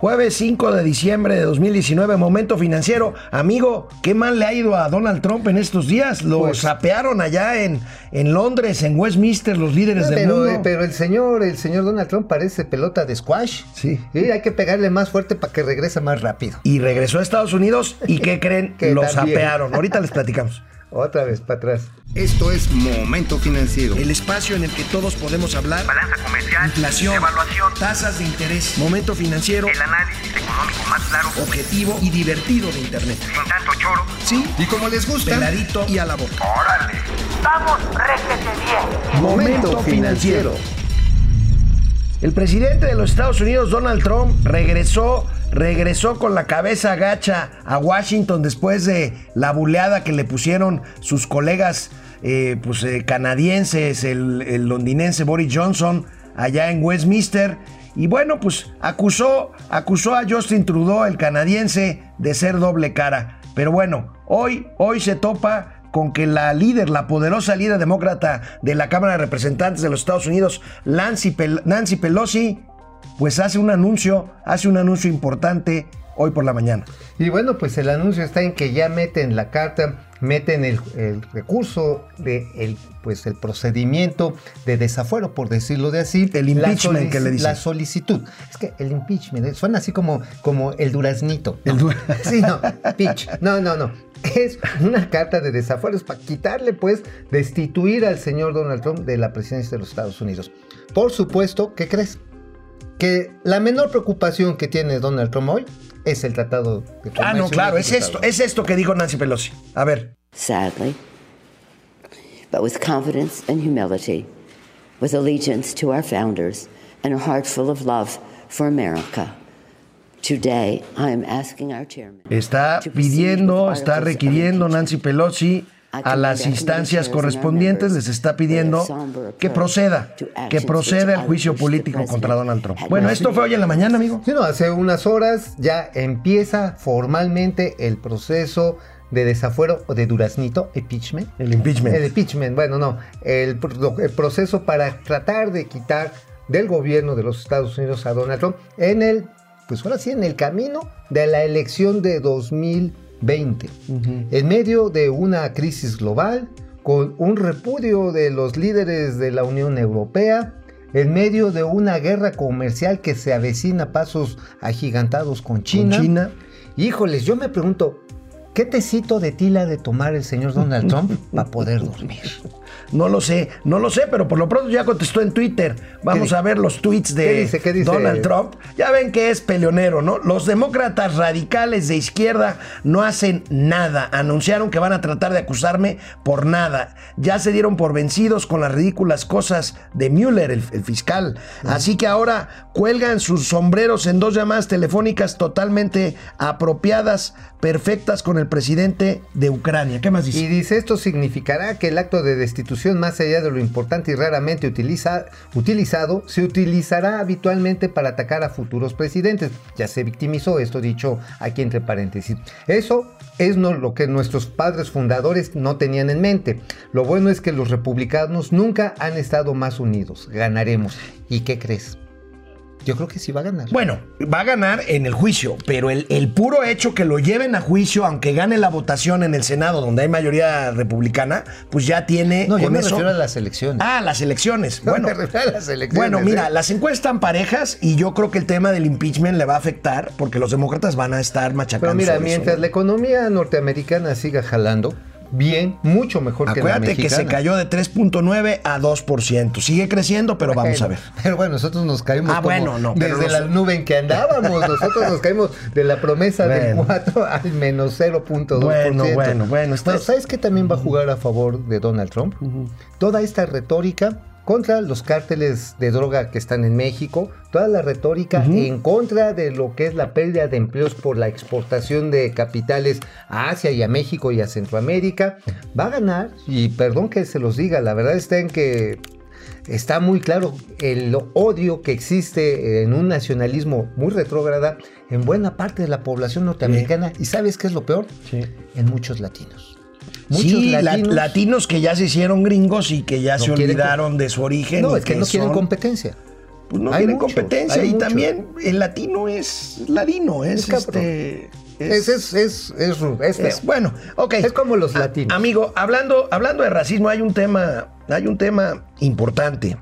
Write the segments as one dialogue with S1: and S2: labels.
S1: Jueves 5 de diciembre de 2019, momento financiero. Amigo, ¿qué mal le ha ido a Donald Trump en estos días? Lo
S2: Pues-
S1: sapearon allá en, en Londres, en Westminster, los líderes del
S2: Pero,
S1: mundo.
S2: pero el señor, el señor Donald Trump parece pelota de squash.
S1: Sí.
S2: Y hay que pegarle más fuerte para que regrese más rápido.
S1: Y regresó a Estados Unidos y ¿qué creen?
S2: Que
S1: Lo
S2: también.
S1: sapearon. Ahorita les platicamos.
S2: Otra vez para atrás.
S3: Esto es Momento Financiero.
S1: El espacio en el que todos podemos hablar.
S4: Balanza comercial,
S1: Inflación,
S4: evaluación,
S1: tasas de interés, momento financiero,
S4: el análisis económico más claro,
S1: objetivo y divertido de Internet.
S4: sin tanto choro.
S1: Sí,
S3: Y como les gusta,
S1: peladito y a la boca.
S4: ¡Órale! ¡Vamos, réjete bien!
S2: Momento financiero.
S1: El presidente de los Estados Unidos, Donald Trump, regresó, regresó con la cabeza gacha a Washington después de la buleada que le pusieron sus colegas eh, pues, eh, canadienses, el, el londinense Boris Johnson, allá en Westminster. Y bueno, pues acusó, acusó a Justin Trudeau, el canadiense, de ser doble cara. Pero bueno, hoy, hoy se topa con que la líder, la poderosa líder demócrata de la Cámara de Representantes de los Estados Unidos, Nancy, Pel- Nancy Pelosi, pues hace un anuncio, hace un anuncio importante hoy por la mañana.
S2: Y bueno, pues el anuncio está en que ya meten la carta, meten el, el recurso de el, pues el procedimiento de desafuero, por decirlo de así.
S1: El impeachment que le dicen.
S2: La solicitud. Es que el impeachment eh, suena así como, como el duraznito.
S1: El du-
S2: Sí, no, pitch. No, no, no. Es una carta de desafuero, es para quitarle, pues, destituir al señor Donald Trump de la presidencia de los Estados Unidos. Por supuesto, ¿qué crees? Que la menor preocupación que tiene Donald Trump hoy es el tratado de
S1: Ah, no, claro, es esto, es esto que dijo Nancy Pelosi. A ver,
S5: sadly, but with confidence and humility, with allegiance to our founders and a heart full of love for America. Today, I am asking our chairman.
S1: está pidiendo, está requiriendo. Nancy Pelosi a las instancias correspondientes, les está pidiendo que proceda, que proceda el juicio político contra Donald Trump. Bueno, esto fue hoy en la mañana, amigo.
S2: Sí, no, hace unas horas ya empieza formalmente el proceso de desafuero o de duraznito, impeachment.
S1: El impeachment.
S2: El impeachment, bueno, no, el, pro- el proceso para tratar de quitar del gobierno de los Estados Unidos a Donald Trump en el, pues ahora sí, en el camino de la elección de 2020. En medio de una crisis global, con un repudio de los líderes de la Unión Europea, en medio de una guerra comercial que se avecina a pasos agigantados con China.
S1: Con China.
S2: Híjoles, yo me pregunto, ¿qué tecito de tila de tomar el señor Donald Trump para poder dormir?
S1: No lo sé, no lo sé, pero por lo pronto ya contestó en Twitter. Vamos a ver los tweets de
S2: ¿Qué dice? ¿Qué dice?
S1: Donald Trump. Ya ven que es peleonero, ¿no? Los demócratas radicales de izquierda no hacen nada. Anunciaron que van a tratar de acusarme por nada. Ya se dieron por vencidos con las ridículas cosas de Mueller, el, el fiscal. Así que ahora cuelgan sus sombreros en dos llamadas telefónicas totalmente apropiadas, perfectas con el presidente de Ucrania. ¿Qué más dice?
S2: Y dice, esto significará que el acto de destitución, más allá de lo importante y raramente utiliza- utilizado, se utilizará habitualmente para atacar a futuros presidentes. Ya se victimizó esto dicho aquí entre paréntesis. Eso es no- lo que nuestros padres fundadores no tenían en mente. Lo bueno es que los republicanos nunca han estado más unidos. Ganaremos. ¿Y qué crees? Yo creo que sí va a ganar.
S1: Bueno, va a ganar en el juicio, pero el, el puro hecho que lo lleven a juicio, aunque gane la votación en el Senado, donde hay mayoría republicana, pues ya tiene.
S2: no, yo
S1: con
S2: me
S1: eso-
S2: refiero a las elecciones.
S1: Ah, las elecciones.
S2: No,
S1: Bueno,
S2: me refiero a las elecciones,
S1: bueno, mira,
S2: ¿eh?
S1: las encuestas están parejas y yo creo que el tema del impeachment le va a afectar porque los demócratas van a estar machacando.
S2: Pero mira,
S1: sobre
S2: mientras la economía norteamericana siga jalando, bien, mucho mejor que la
S1: Acuérdate que se
S2: mexicana.
S1: cayó de 3.9 a 2%. Sigue creciendo, pero vamos a ver.
S2: Pero bueno, nosotros nos caímos
S1: Ah,
S2: como
S1: bueno, no,
S2: desde la nube en que andábamos. Nosotros nos caímos de la promesa del
S1: Bueno.
S2: 4 al menos 0.2%.
S1: Bueno, bueno, bueno,
S2: Pero ¿sabes qué también va a jugar a favor de Donald Trump? Toda esta retórica contra los cárteles de droga que están en México, toda la retórica en contra de lo que es la pérdida de empleos por la exportación de capitales a Asia y a México y a Centroamérica, va a ganar, y perdón que se los diga, la verdad está en que está muy claro el odio que existe en un nacionalismo muy retrógrada en buena parte de la población norteamericana. ¿Y sabes qué es lo peor?
S1: Sí.
S2: En muchos latinos. Muchos
S1: sí, la-
S2: latinos.
S1: latinos que ya se hicieron gringos y que ya
S2: No
S1: se
S2: quieren
S1: olvidaron de su origen.
S2: no, es que no quieren
S1: son-
S2: competencia.
S1: pues no
S2: Hay
S1: tienen
S2: muchos,
S1: competencia.
S2: hay
S1: Y
S2: muchos.
S1: también el latino es ladino, es,
S2: Es
S1: este.
S2: Es, es, es, es, es
S1: bueno, ok.
S2: Es como los
S1: A-
S2: latinos.
S1: amigo, hablando, hablando de racismo, hay un tema, hay un tema importante.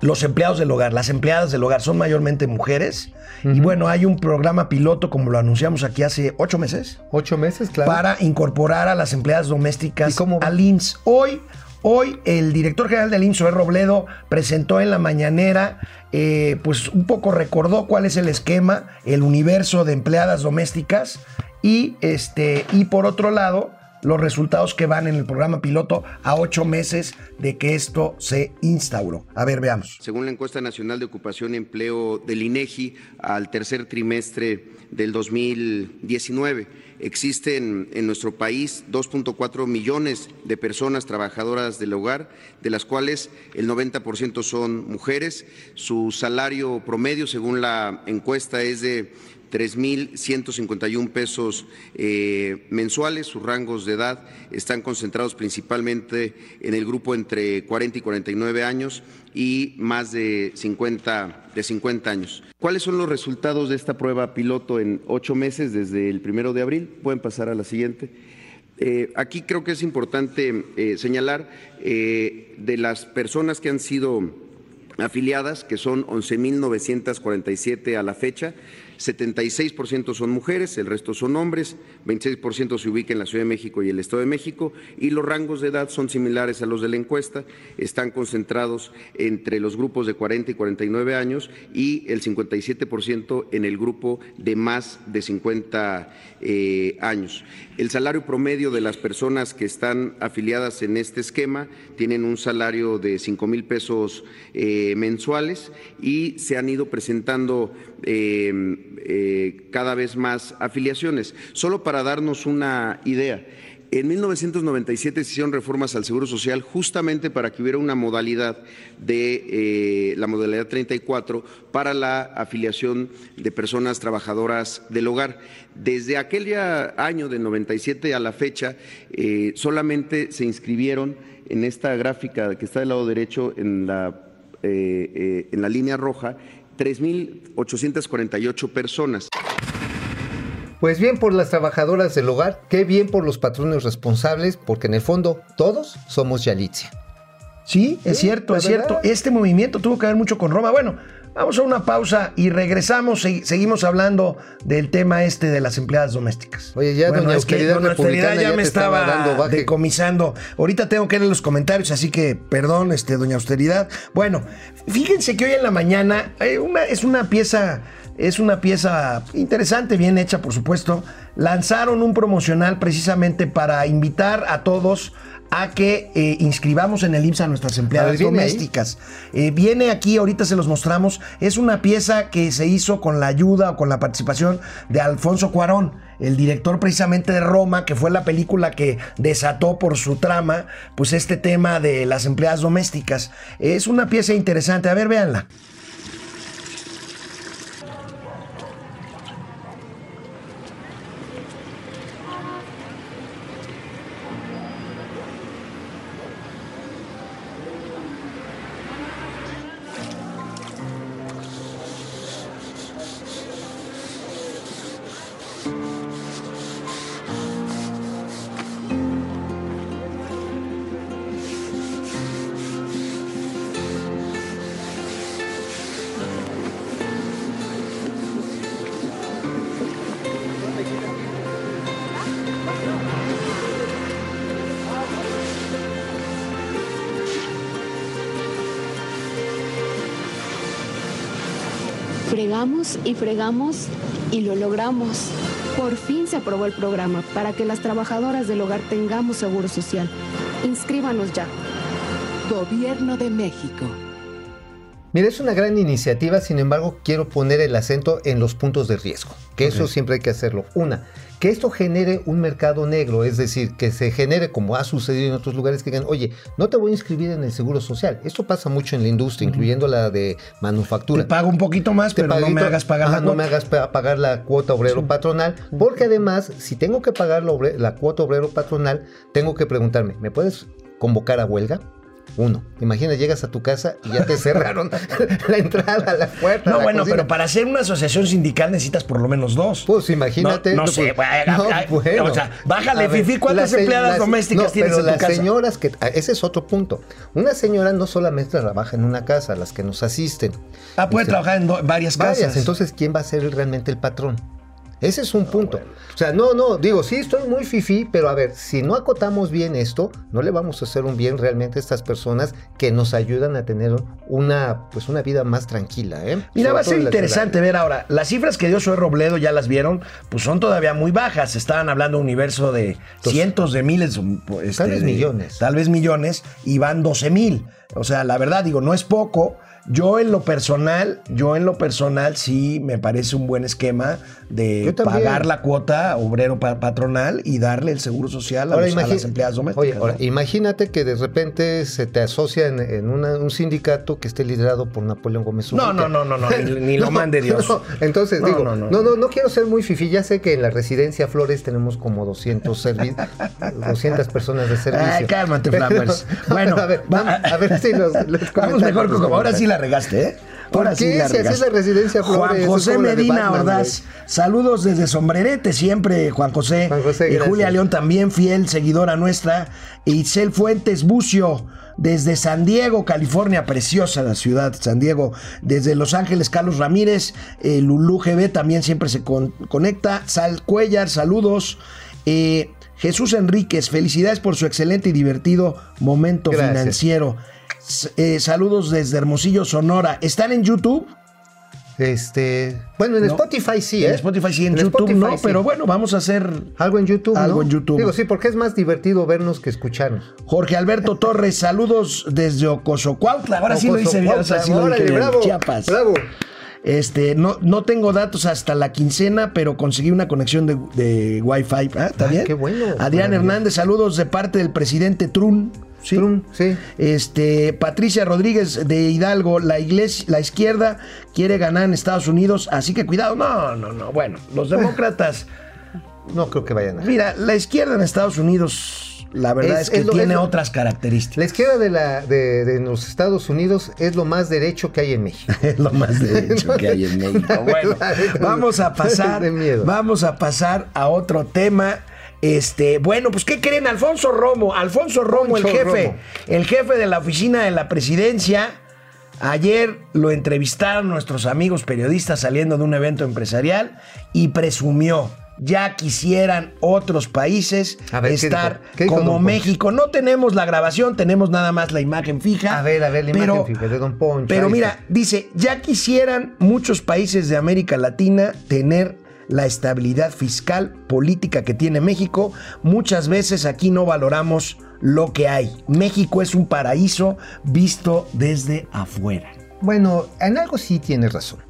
S1: Los empleados del hogar, las empleadas del hogar son mayormente mujeres. Y bueno, hay un programa piloto, como lo anunciamos aquí hace ocho meses,
S2: Ocho meses, claro.
S1: para incorporar a las empleadas domésticas al IMSS. Hoy, hoy el director general del IMSS, Robledo, presentó en la mañanera, eh, pues un poco recordó cuál es el esquema, el universo de empleadas domésticas y, este, y por otro lado, los resultados que van en el programa piloto a ocho meses de que esto se instauró. A ver, veamos.
S6: Según la encuesta nacional de ocupación y empleo del INEGI al tercer trimestre del 2019, existen en nuestro país 2.4 millones de personas trabajadoras del hogar, de las cuales el 90% son mujeres. Su salario promedio, según la encuesta, es de 3.151 pesos eh, mensuales. Sus rangos de edad están concentrados principalmente en el grupo entre 40 y 49 años y más de 50, de 50 años. ¿Cuáles son los resultados de esta prueba piloto en ocho meses desde el primero de abril? Pueden pasar a la siguiente. Eh, aquí creo que es importante eh, señalar de las personas que han sido afiliadas, que son 11.947 a la fecha. 76% son mujeres, el resto son hombres, 26% se ubica en la Ciudad de México y el Estado de México y los rangos de edad son similares a los de la encuesta, están concentrados entre los grupos de 40 y 49 años y el 57% en el grupo de más de 50 eh, años. El salario promedio de las personas que están afiliadas en este esquema tienen un salario de 5 mil pesos eh, mensuales y se han ido presentando eh, eh, cada vez más afiliaciones. Solo para darnos una idea, en 1997 se hicieron reformas al Seguro Social justamente para que hubiera una modalidad de eh, la modalidad 34 para la afiliación de personas trabajadoras del hogar. Desde aquel año del 97 a la fecha, eh, solamente se inscribieron en esta gráfica que está del lado derecho en la, en la línea roja 3.848 personas.
S2: Pues bien por las trabajadoras del hogar, qué bien por los patrones responsables, porque en el fondo todos somos Yalitza.
S1: Sí, es
S2: Sí,
S1: cierto, es cierto. Este movimiento tuvo que ver mucho con Roma. Bueno, vamos a una pausa y regresamos. y seguimos hablando del tema este de las empleadas domésticas.
S2: Oye, ya doña
S1: es que
S2: Austeridad
S1: doña Austeridad
S2: Republicana
S1: ya
S2: ya
S1: me
S2: estaba
S1: estaba
S2: dando baje.
S1: decomisando. Ahorita tengo que leer los comentarios, así que perdón, este, doña Austeridad. Bueno, fíjense que hoy en la mañana eh, una, es una pieza. Es una pieza interesante, bien hecha, por supuesto. Lanzaron un promocional precisamente para invitar a todos a que eh, inscribamos en el IMSS a nuestras empleadas
S2: A ver, ¿viene ahí?
S1: domésticas. Eh, viene aquí, ahorita se los mostramos. Es una pieza que se hizo con la ayuda o con la participación de Alfonso Cuarón, el director precisamente de Roma, que fue la película que desató por su trama, pues este tema de las empleadas domésticas. Es una pieza interesante. A ver, véanla.
S7: Fregamos y fregamos y lo logramos. Por fin se aprobó el programa para que las trabajadoras del hogar tengamos seguro social. Inscríbanos ya.
S8: Gobierno de México.
S2: Mira, es una gran iniciativa, sin embargo, quiero poner el acento en los puntos de riesgo, que eso siempre hay que hacerlo. Una, que esto genere un mercado negro, es decir, que se genere, como ha sucedido en otros lugares, que digan, oye, no te voy a inscribir en el seguro social. Esto pasa mucho en la industria, incluyendo la de manufactura.
S1: Te pago un poquito más,
S2: Te
S1: pero no me hagas pagar
S2: ajá,
S1: la
S2: no me hagas pa- pagar la cuota obrero patronal, porque además, si tengo que pagar la, la cuota obrero patronal, tengo que preguntarme, ¿me puedes convocar a huelga? Uno, imagina, llegas a tu casa y ya te cerraron la entrada, la puerta.
S1: No,
S2: la
S1: bueno,
S2: cocina.
S1: pero para hacer una asociación sindical necesitas por lo menos dos.
S2: Pues imagínate.
S1: No, no
S2: pues,
S1: sé, güey,
S2: no, bueno.
S1: o sea, bájale,
S2: ver,
S1: Fifi, ¿cuántas empleadas
S2: las-
S1: domésticas tienes
S2: pero
S1: en tu
S2: las
S1: casa?
S2: señoras que... ah, Ese es otro punto. Una señora no solamente trabaja en una casa, las que nos asisten.
S1: Ah, puede
S2: Este,
S1: trabajar en do- varias casas.
S2: Varias, entonces, ¿quién va a ser realmente el patrón? Ese es un punto. O sea, no, no, digo, sí, estoy muy fifí, pero a ver, si no acotamos bien esto, no le vamos a hacer un bien realmente a estas personas que nos ayudan a tener una, pues, una vida más tranquila, ¿eh?
S1: Mira,
S2: Sobre
S1: va a ser interesante ver ahora. Las cifras que dio Zoe Robledo, ya las vieron, pues son todavía muy bajas. Estaban hablando de un universo de cientos de miles. este,
S2: Tal vez
S1: de-
S2: millones.
S1: Tal vez millones, y van 12 mil. O sea, la verdad, digo, no es poco. Yo en lo personal, yo en lo personal sí me parece un buen esquema de pagar la cuota obrero pa- patronal y darle el seguro social a, los- a las empleadas domésticas.
S2: Oye, ahora,
S1: ¿no?
S2: imagínate que de repente se te asocia en, en una- un sindicato que esté liderado por Napoleón Gómez
S1: No, no, no, no, no, ni, ni lo
S2: No,
S1: mande Dios.
S2: no, entonces
S1: No,
S2: digo,
S1: no,
S2: no
S1: no.
S2: quiero ser muy fifi. Ya sé que en la residencia Flores tenemos como 200, servi- 200 personas de servicio.
S1: Ay, cálmate, Flammers. Bueno,
S2: a ver,
S1: va-
S2: vamos- a ver si los, los
S1: Vamos mejor con Ahora sí
S2: comentarios.
S1: La regaste, ¿eh?
S2: ¿Por
S1: Ahora sí
S2: qué?
S1: la
S2: Si así es
S1: regaste.
S2: la residencia Flores,
S1: Juan José Medina Ordaz. Saludos desde Sombrerete, siempre, Juan José.
S2: Juan José,
S1: y
S2: gracias.
S1: Julia León también, fiel seguidora nuestra. Itzel Fuentes Bucio. Desde San Diego, California, preciosa la ciudad, San Diego. Desde Los Ángeles, Carlos Ramírez, eh, Lulú GB también siempre se con- conecta. Sal Cuellar, saludos. Eh, Jesús Enríquez, felicidades por su excelente y divertido momento
S2: Gracias.
S1: financiero. Eh, saludos desde Hermosillo, Sonora. ¿Están en YouTube?
S2: Este, bueno, en
S1: No.
S2: Spotify sí, ¿eh?
S1: En Spotify sí, en,
S2: En
S1: YouTube
S2: Spotify
S1: no,
S2: sí.
S1: pero bueno, vamos a hacer
S2: Algo en YouTube,
S1: Algo
S2: ¿no?
S1: en YouTube.
S2: Digo, sí, porque es más divertido vernos que escucharnos.
S1: Jorge Alberto Torres, saludos desde Ocosocuautla. Ahora sí lo hice bien, o sea, sí lo dije
S2: bravo,
S1: Chiapas.
S2: bravo.
S1: Este, no, no tengo datos hasta la quincena, pero conseguí una conexión de, de Wi-Fi. ¿Ah, ¿Está
S2: Ah,
S1: bien?
S2: qué bueno.
S1: Adrián. Hernández, saludos de parte del presidente
S2: Trun. Sí.
S1: Este, Patricia Rodríguez de Hidalgo, la iglesia, la izquierda quiere ganar en Estados Unidos, así que cuidado. No, no, no. Bueno, los demócratas.
S2: No creo que vayan a.
S1: Mira, la izquierda en Estados Unidos, la verdad es,
S2: Es-
S1: que
S2: es lo-
S1: tiene
S2: es lo-
S1: otras características.
S2: La izquierda de, la, de, de los Estados Unidos es lo más derecho que hay en México.
S1: Es lo más derecho que hay en México. Bueno, vamos a pasar, vamos a pasar a otro tema. Este, bueno, pues ¿qué creen? Alfonso Romo, Alfonso Romo, el jefe,
S2: Romo.
S1: el jefe de la oficina de la presidencia. Ayer lo entrevistaron nuestros amigos periodistas saliendo de un evento empresarial y presumió. Ya quisieran otros países
S2: A ver, ¿qué
S1: estar
S2: dijo? ¿Qué dijo
S1: como? México. No tenemos la grabación, tenemos nada más la imagen fija.
S2: A ver, a ver, la
S1: pero-
S2: imagen fija de don Poncho.
S1: Pero mira, dice, ya quisieran muchos países de América Latina tener la estabilidad fiscal, política que tiene México. Muchas veces aquí no valoramos lo que hay. México es un paraíso visto desde afuera.
S2: Bueno, en algo sí tienes razón.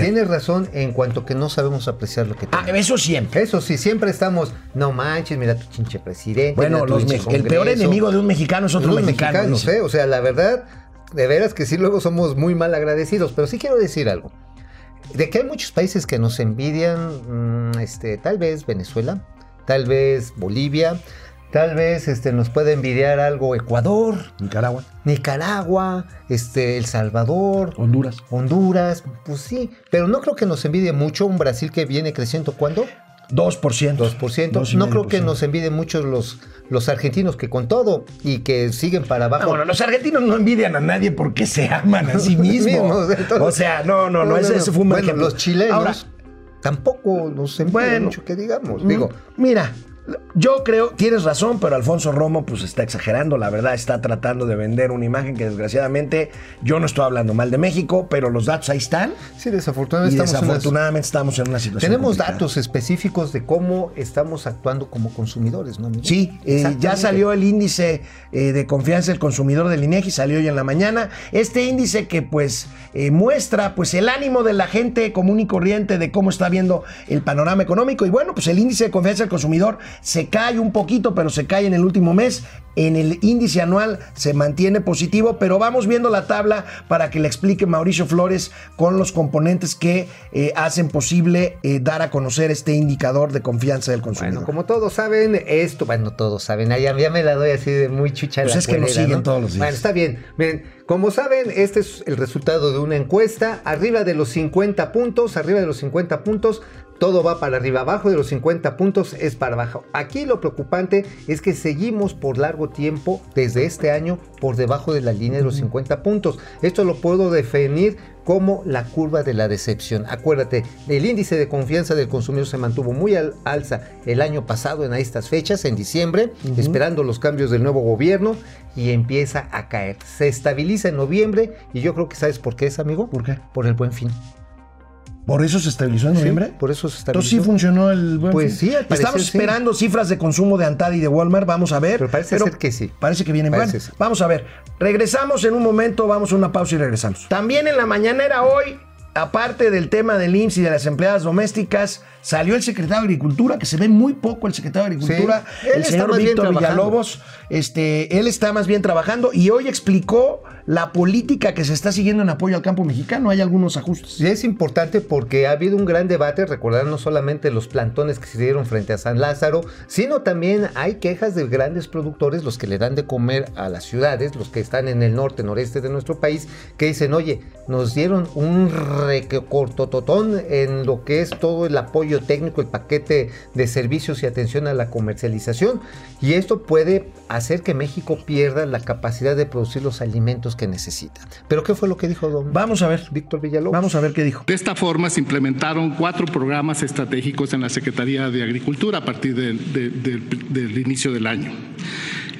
S2: Tienes razón en cuanto que no sabemos apreciar lo que
S1: Ah,
S2: tenemos.
S1: eso siempre.
S2: Eso sí, siempre estamos, no manches, mira tu chinche presidente.
S1: Bueno, los el peor
S2: Congreso".
S1: enemigo de un mexicano es otro
S2: Los
S1: mexicano.
S2: mexicanos. ¿eh? O sea, la verdad, de veras que sí luego somos muy mal agradecidos, pero sí quiero decir algo. De que hay muchos países que nos envidian, mm, este, tal vez Venezuela, tal vez Bolivia, tal vez este, nos puede envidiar algo Ecuador,
S1: Nicaragua,
S2: Nicaragua, este, El Salvador,
S1: Honduras.
S2: Honduras, pues sí, pero no creo que nos envidie mucho un Brasil que viene creciendo, ¿cuándo?
S1: 2%.
S2: 2%.
S1: Dos y
S2: no
S1: medio
S2: creo que nos envidien mucho los, los argentinos que con todo y que siguen para abajo.
S1: Ah, bueno, los argentinos no envidian a nadie porque se aman a sí mismos.
S2: Entonces-
S1: o sea, no, no, no, ese, ese fue un
S2: Bueno,
S1: ejemplo.
S2: los chilenos
S1: Ahora,
S2: tampoco nos envidian
S1: Bueno.
S2: mucho que digamos.
S1: Mm,
S2: Digo,
S1: Mira, yo creo, tienes razón, pero Alfonso Romo pues está exagerando, la verdad está tratando de vender una imagen que desgraciadamente yo no estoy hablando mal de México, pero los datos ahí están
S2: sí,
S1: y
S2: desafortunadamente estamos en una-
S1: desafortunadamente estamos en una situación
S2: tenemos
S1: complicada.
S2: datos específicos de cómo estamos actuando como consumidores, ¿no? amigo?
S1: Sí, eh, ya salió el índice eh, de confianza del consumidor del INEGI, salió hoy en la mañana. Este índice que pues eh, muestra pues el ánimo de la gente común y corriente de cómo está viendo el panorama económico y bueno, pues el índice de confianza del consumidor se cae un poquito, pero se cae en el último mes. En el índice anual se mantiene positivo, pero vamos viendo la tabla para que le explique Mauricio Flores con los componentes que eh, hacen posible eh, dar a conocer este indicador de confianza del consumidor.
S2: Bueno, como todos saben, esto, bueno, todos saben, ya, ya me la doy así de muy chucha.
S1: Pues
S2: la
S1: es que nos siguen
S2: ¿no?
S1: todos los días.
S2: Bueno, está bien. Miren, como saben, este es el resultado de una encuesta. Arriba de los 50 puntos, arriba de los 50 puntos, todo va para arriba. Abajo de los 50 puntos es para abajo. Aquí lo preocupante es que seguimos por largo tiempo, desde este año, por debajo de la línea de los 50 puntos. Esto lo puedo definir como la curva de la decepción. Acuérdate, el índice de confianza del consumidor se mantuvo muy al alza el año pasado en estas fechas, en diciembre, esperando los cambios del nuevo gobierno y empieza a caer. Se estabiliza en noviembre y yo creo que sabes por qué es, amigo.
S1: ¿Por qué?
S2: Por el buen fin.
S1: ¿Por eso se estabilizó en noviembre?
S2: Sí, por eso se
S1: Entonces sí
S2: estabilizó.
S1: funcionó el buen
S2: Pues
S1: fin?
S2: sí, al parecer
S1: Estamos
S2: sí.
S1: esperando cifras de consumo de Antad y de Walmart, vamos a ver.
S2: Pero parece ser que sí.
S1: Parece que vienen
S2: Parece sí.
S1: Vamos a ver. Regresamos en un momento, vamos a una pausa y regresamos. También en la mañanera hoy, aparte del tema del IMSS y de las empleadas domésticas, salió el secretario de Agricultura, que se ve muy poco el secretario de Agricultura,
S2: Sí,
S1: el señor
S2: bien
S1: Víctor. Villalobos. Este, él está más bien trabajando y hoy explicó la política que se está siguiendo en apoyo al campo mexicano. Hay algunos ajustes.
S2: Y es importante porque ha habido un gran debate, recordar no solamente los plantones que se dieron frente a San Lázaro, sino también hay quejas de grandes productores, los que le dan de comer a las ciudades, los que están en el norte, noreste de nuestro país, que dicen, oye, nos dieron un recortototón en lo que es todo el apoyo técnico, el paquete de servicios y atención a la comercialización, y esto puede hacer que México pierda la capacidad de producir los alimentos que necesita. Pero ¿qué fue lo que dijo don
S1: Vamos a ver.
S2: Víctor Villalobos?
S1: Vamos a ver qué dijo.
S9: De esta forma se implementaron cuatro programas estratégicos en la Secretaría de Agricultura a partir del- de- de- del inicio del año.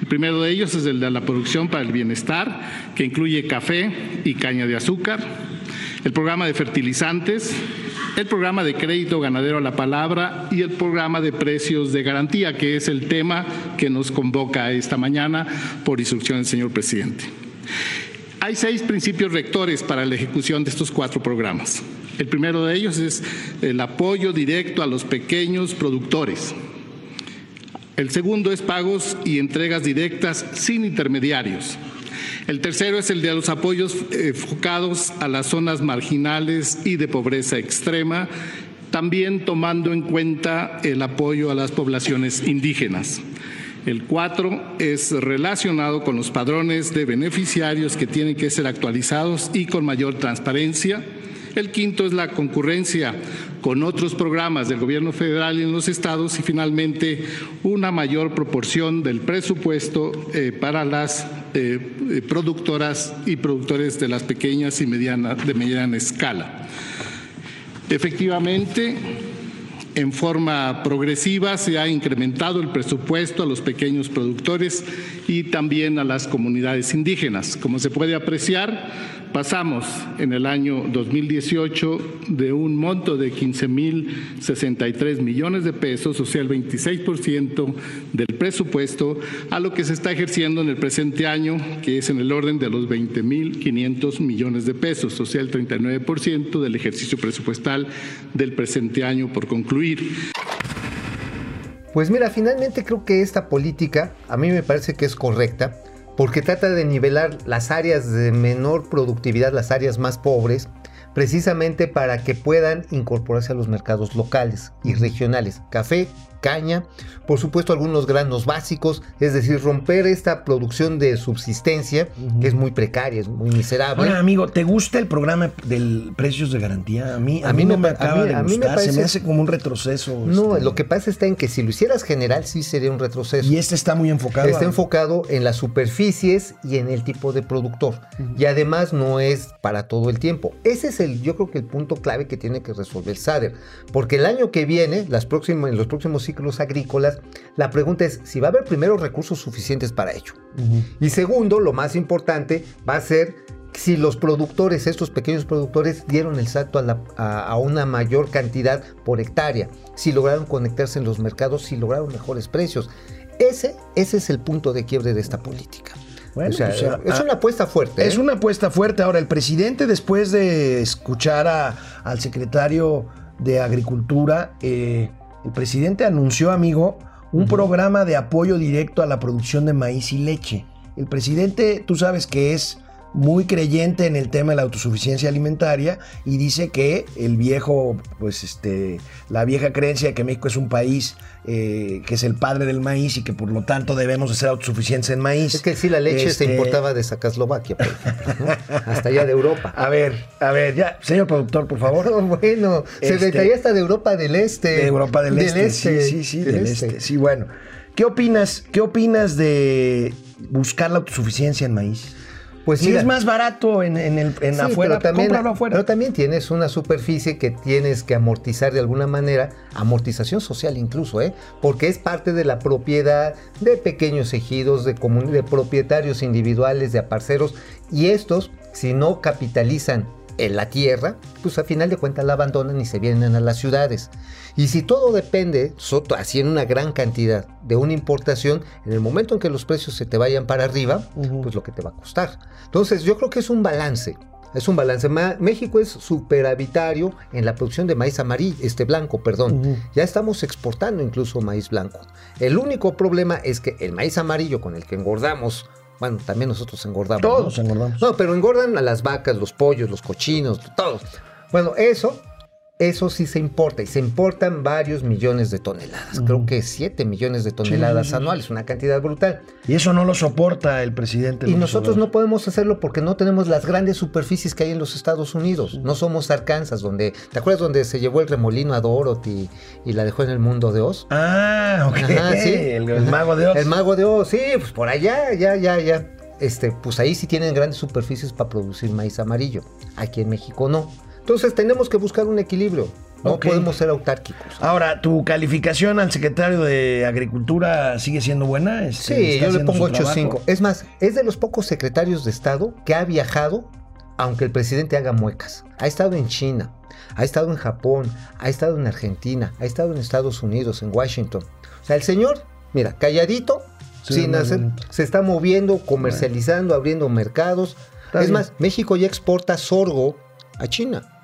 S9: El primero de ellos es el de la producción para el bienestar, que incluye café y caña de azúcar, el programa de fertilizantes, el programa de crédito ganadero a la palabra y el programa de precios de garantía, que es el tema que nos convoca esta mañana por instrucción del señor presidente. Hay seis principios rectores para la ejecución de estos cuatro programas. El primero de ellos es el apoyo directo a los pequeños productores. El segundo es pagos y entregas directas sin intermediarios. El tercero es el de los apoyos enfocados a las zonas marginales y de pobreza extrema, también tomando en cuenta el apoyo a las poblaciones indígenas. El cuatro es relacionado con los padrones de beneficiarios que tienen que ser actualizados y con mayor transparencia. El quinto es la concurrencia con otros programas del gobierno federal y en los estados y finalmente una mayor proporción del presupuesto eh, para las eh, eh, productoras y productores de las pequeñas y medianas de mediana escala. Efectivamente, en forma progresiva se ha incrementado el presupuesto a los pequeños productores y también a las comunidades indígenas. Como se puede apreciar, pasamos en el año 2018 de un monto de 15.063 millones de pesos, o sea, el 26% del presupuesto, a lo que se está ejerciendo en el presente año, que es en el orden de los 20.500 millones de pesos, o sea, el 39% del ejercicio presupuestal del presente año por concluir.
S2: Pues mira, finalmente creo que esta política a mí me parece que es correcta porque trata de nivelar las áreas de menor productividad, las áreas más pobres, precisamente para que puedan incorporarse a los mercados locales y regionales. Café, caña, por supuesto algunos granos básicos, es decir, romper esta producción de subsistencia que es muy precaria, es muy miserable.
S1: Ahora, amigo, ¿te gusta el programa del precios de garantía? A mí, a,
S2: A
S1: mí
S2: mí
S1: no
S2: me
S1: acaba
S2: mí-
S1: de
S2: me
S1: gustar. Se me
S2: parece-
S1: hace como un retroceso.
S2: no,
S1: este,
S2: lo que pasa está en que si lo hicieras general sí sería un retroceso.
S1: Y este está muy enfocado.
S2: Está
S1: a-
S2: enfocado en las superficies y en el tipo de productor. Y además no es para todo el tiempo. Ese es el, yo creo que el punto clave que tiene que resolver SADER. Porque el año que viene, las próximas, en los próximos ciclos agrícolas, la pregunta es si va a haber primero recursos suficientes para ello. Y segundo, lo más importante, va a ser si los productores, estos pequeños productores, dieron el salto a, la- a- a una mayor cantidad por hectárea, si lograron conectarse en los mercados, si lograron mejores precios. Ese, ese es el punto de quiebre de esta política.
S1: Bueno,
S2: o sea,
S1: pues, ah,
S2: es una apuesta fuerte.
S1: Es
S2: ¿eh?
S1: una apuesta fuerte. Ahora, el presidente, después de escuchar a- al secretario de Agricultura, eh, el presidente anunció, amigo, un programa de apoyo directo a la producción de maíz y leche. El presidente, tú sabes que es muy creyente en el tema de la autosuficiencia alimentaria y dice que el viejo, pues este, la vieja creencia de que México es un país eh, que es el padre del maíz y que por lo tanto debemos de ser autosuficientes en maíz.
S2: Es que sí, la leche
S1: Este,
S2: se importaba de Sacaslovaquia, por ejemplo, ¿no? hasta allá de Europa.
S1: A ver, a ver, ya, señor productor, por favor.
S2: bueno, se
S1: Este-
S2: detalle hasta de Europa del Este.
S1: De Europa del, este. Sí, sí, sí, del, este. Sí, bueno. ¿Qué opinas? ¿Qué opinas de buscar la autosuficiencia en maíz?
S2: Pues mira,
S1: es más barato en, en el, en
S2: Sí,
S1: afuera,
S2: pero también,
S1: afuera.
S2: pero también tienes una superficie que tienes que amortizar de alguna manera, amortización social incluso, ¿eh? porque es parte de la propiedad de pequeños ejidos, de, de propietarios individuales, de aparceros, y estos, si no capitalizan en la tierra, pues a final de cuentas la abandonan y se vienen a las ciudades. Y si todo depende, así en una gran cantidad, de una importación, en el momento en que los precios se te vayan para arriba, pues lo que te va a costar. Entonces yo creo que es un balance. Es un balance. Ma- México es superavitario en la producción de maíz amarillo, este blanco, perdón. Ya estamos exportando incluso maíz blanco. El único problema es que el maíz amarillo con el que engordamos, bueno, también nosotros engordamos. ¿no?
S1: Todos engordamos.
S2: No, pero engordan a las vacas, los pollos, los cochinos, todos. Bueno, eso, eso sí se importa y se importan varios millones de toneladas. Creo que 7 millones de toneladas
S1: Sí,
S2: anuales, una cantidad brutal.
S1: Y eso no lo soporta el presidente.
S2: Y
S1: López
S2: nosotros
S1: Obrador.
S2: no podemos hacerlo porque no tenemos las grandes superficies que hay en los Estados Unidos. No somos Arkansas, donde, ¿te acuerdas donde se llevó el remolino a Dorothy y la dejó en el mundo de Oz?
S1: Ah, ok.
S2: Ajá, sí.
S1: El, el mago de Oz.
S2: El mago de Oz, sí, pues por allá, ya, ya, ya. Este, pues ahí sí tienen grandes superficies para producir maíz amarillo. Aquí en México no. Entonces tenemos que buscar un equilibrio. No
S1: Ok.
S2: podemos ser autárquicos.
S1: Ahora, ¿tu calificación al secretario de Agricultura sigue siendo buena? Este,
S2: Sí,
S1: ¿está
S2: yo le pongo
S1: su trabajo?
S2: 8.5. Es más, es de los pocos secretarios de Estado que ha viajado, aunque el presidente haga muecas. Ha estado en China, ha estado en Japón, ha estado en Argentina, ha estado en Estados Unidos, en Washington. O sea, el señor, mira, calladito,
S1: Sí,
S2: sin hacer, se está moviendo, comercializando, abriendo mercados.
S1: Está
S2: es
S1: bien.
S2: más, México ya exporta sorgo a China.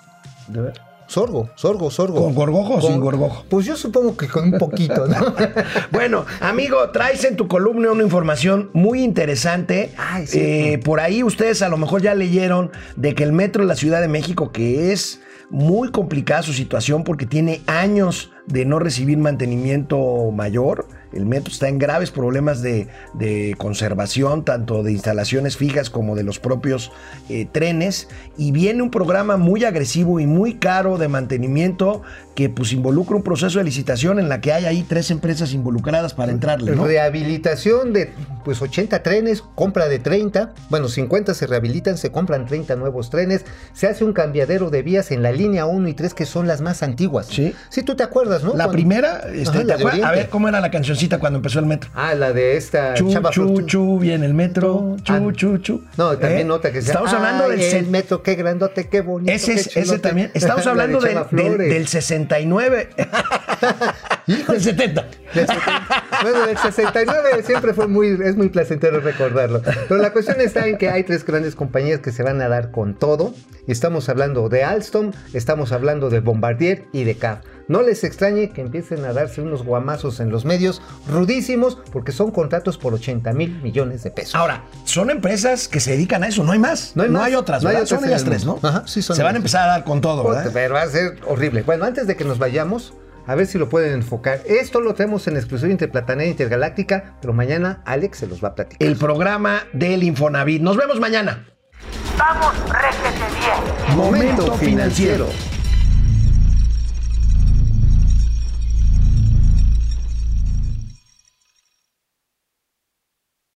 S1: ¿De ver?
S2: Sorgo, sorgo, sorgo.
S1: ¿Con gorgojo o sin gorgojo?
S2: Pues yo supongo que con un poquito, ¿no?
S1: Bueno, amigo, traes en tu columna una información muy interesante.
S2: Ay, sí.
S1: Eh, por ahí ustedes a lo mejor ya leyeron de que el metro de la Ciudad de México, que es muy complicada su situación porque tiene años de no recibir mantenimiento mayor. El metro está en graves problemas de, de conservación, tanto de instalaciones fijas como de los propios eh, trenes. Y viene un programa muy agresivo y muy caro de mantenimiento que pues involucra un proceso de licitación en la que hay ahí tres empresas involucradas para entrarle, ¿no?
S2: Rehabilitación de pues 80 trenes, compra de 30, bueno, 50 se rehabilitan, se compran 30 nuevos trenes, se hace un cambiadero de vías en la línea 1 y 3 que son las más antiguas.
S1: Sí.
S2: Sí, tú te acuerdas, ¿no?
S1: La
S2: Cuando-
S1: primera, este,
S2: Ajá,
S1: ¿te
S2: la de
S1: acuerdas? a ver cómo era la cancioncita cuando empezó el metro.
S2: Ah, la de esta
S1: Chu,
S2: Chava
S1: chu,
S2: Flor-
S1: chu, viene el metro, chu,
S2: Ah.
S1: chu, chu.
S2: No, también
S1: ¿Eh?
S2: nota que sea,
S1: Estamos hablando
S2: "Ay,
S1: del
S2: el metro, qué grandote, qué bonito.
S1: Ese,
S2: qué
S1: es- ese
S2: chulote".
S1: también. Estamos
S2: de
S1: hablando del,
S2: Chava
S1: del,
S2: Flores.
S1: del 69. del 70.
S2: Del 70. Bueno, del 69 siempre fue muy, es muy placentero recordarlo. Pero la cuestión está en que hay tres grandes compañías que se van a dar con todo. Y estamos hablando de Alstom, estamos hablando de Bombardier y de CAF. No les extrañe que empiecen a darse unos guamazos en los medios rudísimos porque son contratos por 80 mil millones de pesos.
S1: Ahora, son empresas que se dedican a eso, no hay más.
S2: No hay más.
S1: otras,
S2: No hay otras
S1: son ellas
S2: el
S1: tres, ¿no?
S2: Ajá, sí, son
S1: Se van a empezar a dar con todo, ¿verdad?
S2: Pero va a ser horrible. Bueno, antes de que nos vayamos, a ver si lo pueden enfocar. Esto lo tenemos en exclusiva interplatanera intergaláctica, pero mañana Alex se los va a platicar.
S1: El programa del Infonavit. Nos vemos mañana.
S4: Vamos, réjete bien.
S1: Momento financiero.